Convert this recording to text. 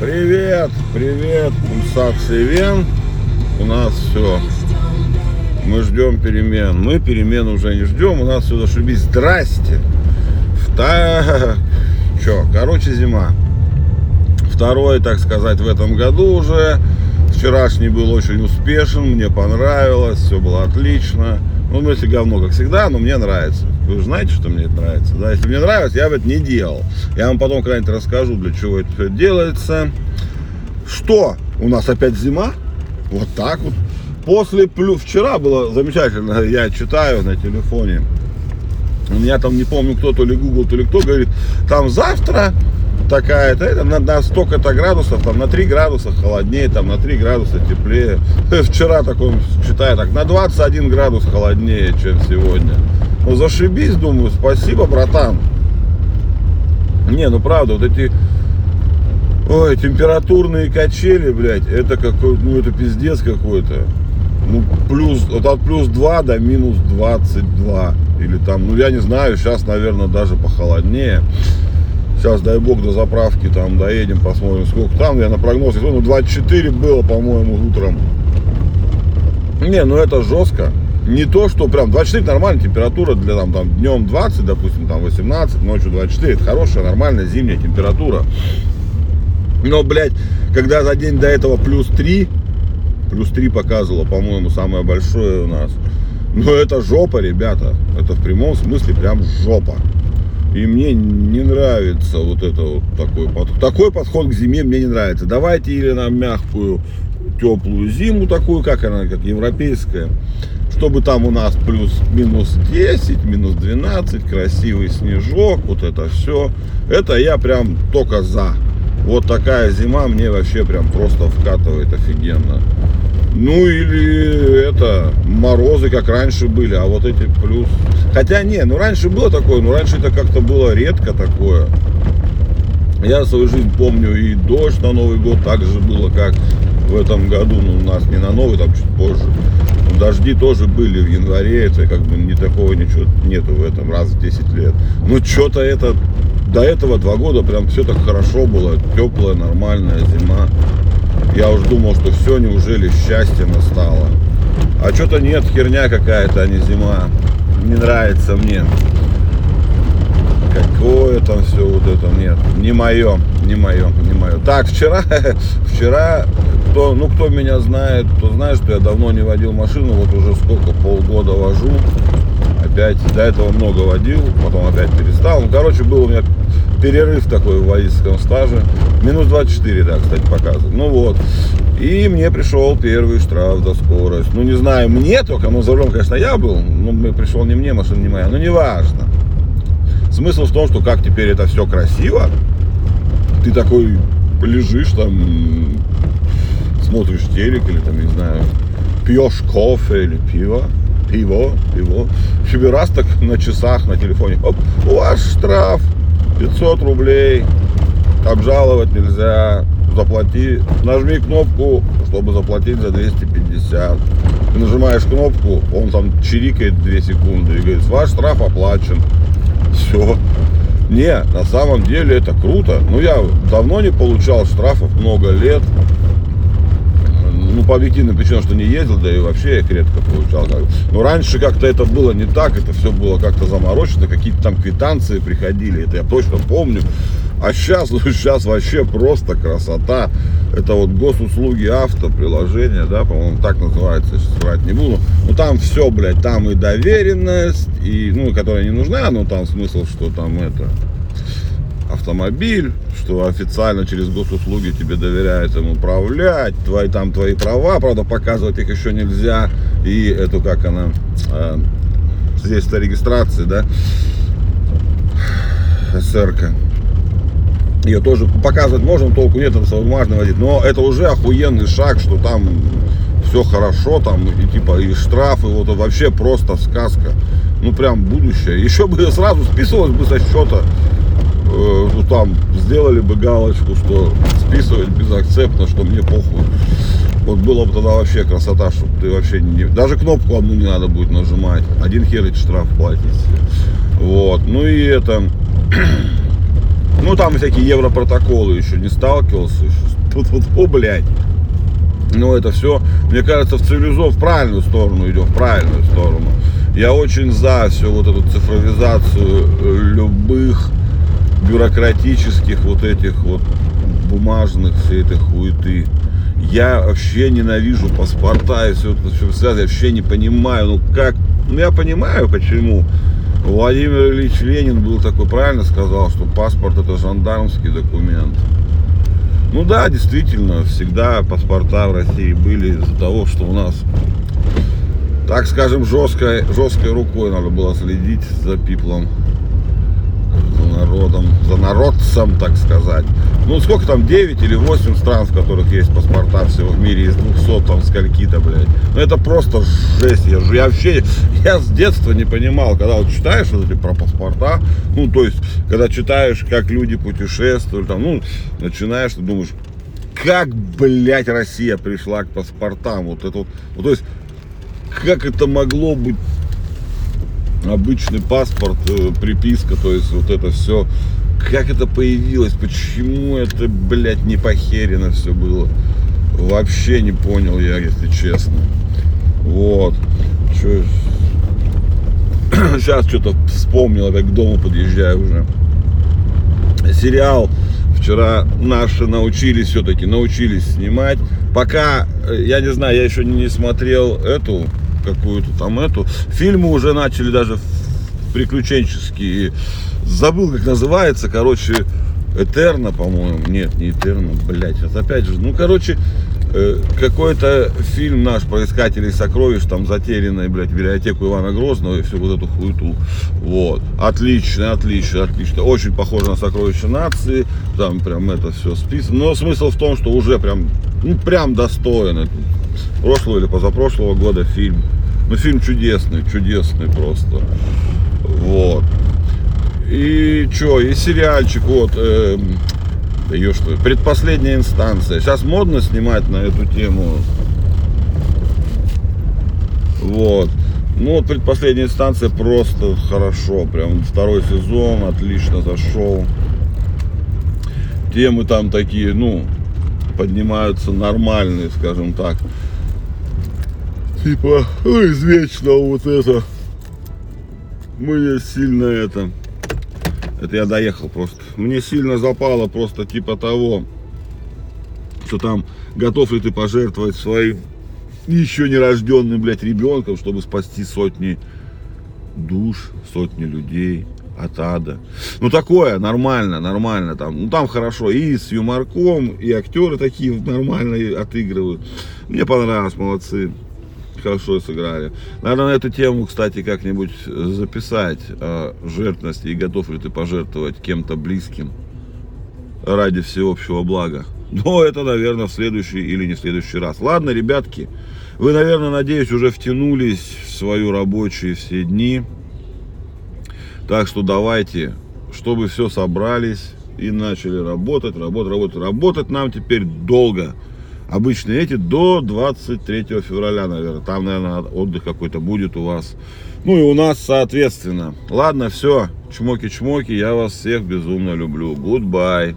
Привет, привет, пульсации вен. У нас все. Мы ждем перемен. Мы перемен уже не ждем. У нас все зашибись. Здрасте. Вта... Че, короче, зима. Второй, так сказать, в этом году уже. Вчерашний был очень успешен, мне понравилось, все было отлично. Ну, если говно, как всегда, но мне нравится. Вы же знаете, что мне это нравится. Да? Если мне нравится, я бы это не делал. Я вам потом когда-нибудь расскажу, для чего это все делается. Что? У нас опять зима? Вот так вот. После плюс... Вчера было замечательно, я читаю на телефоне. У меня там, не помню, кто, то ли Google, то ли кто, говорит, там завтра такая-то, это на, на столько-то градусов, там на 3 градуса холоднее, там на 3 градуса теплее. Вчера такой, читаю так, на 21 градус холоднее, чем сегодня. Ну зашибись, думаю, спасибо, братан. Не, ну правда, вот эти Ой, температурные качели, блядь, это какой, ну это пиздец какой-то. Ну, плюс, вот от плюс 2 до минус 22. Или там, ну я не знаю, сейчас, наверное, даже похолоднее. Сейчас, дай бог, до заправки там доедем, посмотрим, сколько там. Я на прогнозе, ну, 24 было, по-моему, утром. Не, ну это жестко. Не то, что прям 24 нормальная температура для там, там днем 20, допустим, там 18, ночью 24. Это хорошая, нормальная зимняя температура. Но, блядь, когда за день до этого плюс 3, плюс 3 показывало, по-моему, самое большое у нас. Ну, это жопа, ребята. Это в прямом смысле прям жопа. И мне не нравится вот это вот такой подход. Такой подход к зиме мне не нравится. Давайте или нам мягкую, теплую зиму такую, как она, как европейская. Чтобы там у нас плюс минус 10, минус 12, красивый снежок, вот это все. Это я прям только за. Вот такая зима мне вообще прям просто вкатывает офигенно. Ну или это морозы, как раньше были, а вот эти плюс. Хотя не, ну раньше было такое, но раньше это как-то было редко такое. Я свою жизнь помню и дождь на Новый год так же было, как в этом году, ну у нас не на Новый, там чуть позже. Дожди тоже были в январе, это как бы не такого ничего нету в этом раз в 10 лет. Ну что-то это, до этого два года прям все так хорошо было, теплая, нормальная зима. Я уж думал, что все, неужели счастье настало. А что-то нет, херня какая-то, а не зима. Не нравится мне. Какое там все вот это, нет. Не мое, не мое, не мое. Так, вчера, вчера, кто, ну кто меня знает, кто знает, что я давно не водил машину, вот уже сколько, полгода вожу. Опять, до этого много водил, потом опять перестал. Ну, короче, был у меня перерыв такой в водительском стаже. Минус 24, да, кстати, показывает. Ну вот. И мне пришел первый штраф за скорость. Ну, не знаю, мне только, но за рулем, конечно, я был. Ну, пришел не мне, машина не моя. Но не важно. Смысл в том, что как теперь это все красиво. Ты такой лежишь там, смотришь телек или там, не знаю, пьешь кофе или пиво пиво, пиво. Себе раз так на часах, на телефоне. Оп, у вас штраф 500 рублей, обжаловать нельзя, заплати, нажми кнопку, чтобы заплатить за 250. Ты нажимаешь кнопку, он там чирикает 2 секунды и говорит, ваш штраф оплачен. Все. Не, на самом деле это круто. Ну, я давно не получал штрафов, много лет. Ну, по объективным причинам, что не ездил, да и вообще их редко получал. Но раньше как-то это было не так, это все было как-то заморочено, какие-то там квитанции приходили, это я точно помню. А сейчас, ну, сейчас вообще просто красота. Это вот госуслуги авто, приложение, да, по-моему, так называется, сейчас врать не буду. Ну, там все, блядь, там и доверенность, и, ну, которая не нужна, но там смысл, что там это, автомобиль, что официально через госуслуги тебе доверяют им управлять, твои там твои права, правда показывать их еще нельзя, и эту как она, э, здесь то регистрация, да, СРК. Ее тоже показывать можно, толку нет, это бумажно водить, но это уже охуенный шаг, что там все хорошо, там и типа и штрафы, вот вообще просто сказка. Ну прям будущее. Еще бы сразу списывалось бы со счета ну, там сделали бы галочку, что списывать безакцептно, что мне похуй. Вот было бы тогда вообще красота, чтобы ты вообще не... Даже кнопку одну не надо будет нажимать. Один хер эти штраф платить. Вот. Ну и это... Ну, там всякие европротоколы еще не сталкивался. Тут вот, о, блядь. Ну, это все, мне кажется, в цивилизов в правильную сторону идем, в правильную сторону. Я очень за всю вот эту цифровизацию э, любых бюрократических вот этих вот бумажных всей этой хуеты. Я вообще ненавижу паспорта и все это все связано. Я вообще не понимаю, ну как, ну я понимаю почему. Владимир Ильич Ленин был такой, правильно сказал, что паспорт это жандармский документ. Ну да, действительно, всегда паспорта в России были из-за того, что у нас, так скажем, жесткой, жесткой рукой надо было следить за пиплом народом, за народцем, так сказать. Ну, сколько там, 9 или 8 стран, в которых есть паспорта всего в мире, из 200 там скольки-то, блядь. Ну, это просто жесть. Я, я вообще, я с детства не понимал, когда вот читаешь вот эти про паспорта, ну, то есть, когда читаешь, как люди путешествуют, там, ну, начинаешь, ты думаешь, как, блядь, Россия пришла к паспортам, вот это вот, вот то есть, как это могло быть обычный паспорт, э, приписка, то есть вот это все. Как это появилось, почему это, блядь, не похерено все было. Вообще не понял я, если честно. Вот. Че... Сейчас что-то вспомнил, опять к дому подъезжаю уже. Сериал вчера наши научились все-таки, научились снимать. Пока, э, я не знаю, я еще не смотрел эту какую-то там эту. Фильмы уже начали даже приключенческие. Забыл, как называется, короче, Этерна, по-моему. Нет, не Этерна, блядь. Это опять же, ну, короче, э, какой-то фильм наш про искателей сокровищ, там, затерянный, блядь, библиотеку Ивана Грозного и всю вот эту хуету. Вот. Отлично, отлично, отлично. Очень похоже на сокровища нации. Там прям это все списано. Но смысл в том, что уже прям, ну, прям достойно. Прошлого или позапрошлого года фильм. Ну, фильм чудесный, чудесный просто. Вот. И что, и сериальчик, вот, э, ее что, предпоследняя инстанция. Сейчас модно снимать на эту тему. Вот. Ну, вот предпоследняя инстанция просто хорошо. Прям второй сезон отлично зашел. Темы там такие, ну, поднимаются нормальные, скажем так типа, ой, извечно вот это. Мне сильно это. Это я доехал просто. Мне сильно запало просто типа того, что там готов ли ты пожертвовать своим еще нерожденным, блядь, ребенком, чтобы спасти сотни душ, сотни людей от ада. Ну такое, нормально, нормально там. Ну там хорошо и с юморком, и актеры такие нормально отыгрывают. Мне понравилось, молодцы хорошо сыграли. Надо на эту тему, кстати, как-нибудь записать о жертвности и готов ли ты пожертвовать кем-то близким ради всеобщего блага. Но это, наверное, в следующий или не в следующий раз. Ладно, ребятки, вы, наверное, надеюсь, уже втянулись в свою рабочие все дни. Так что давайте, чтобы все собрались и начали работать, работать, работать. Работать нам теперь долго обычно эти до 23 февраля, наверное. Там, наверное, отдых какой-то будет у вас. Ну и у нас, соответственно. Ладно, все. Чмоки-чмоки. Я вас всех безумно люблю. Goodbye.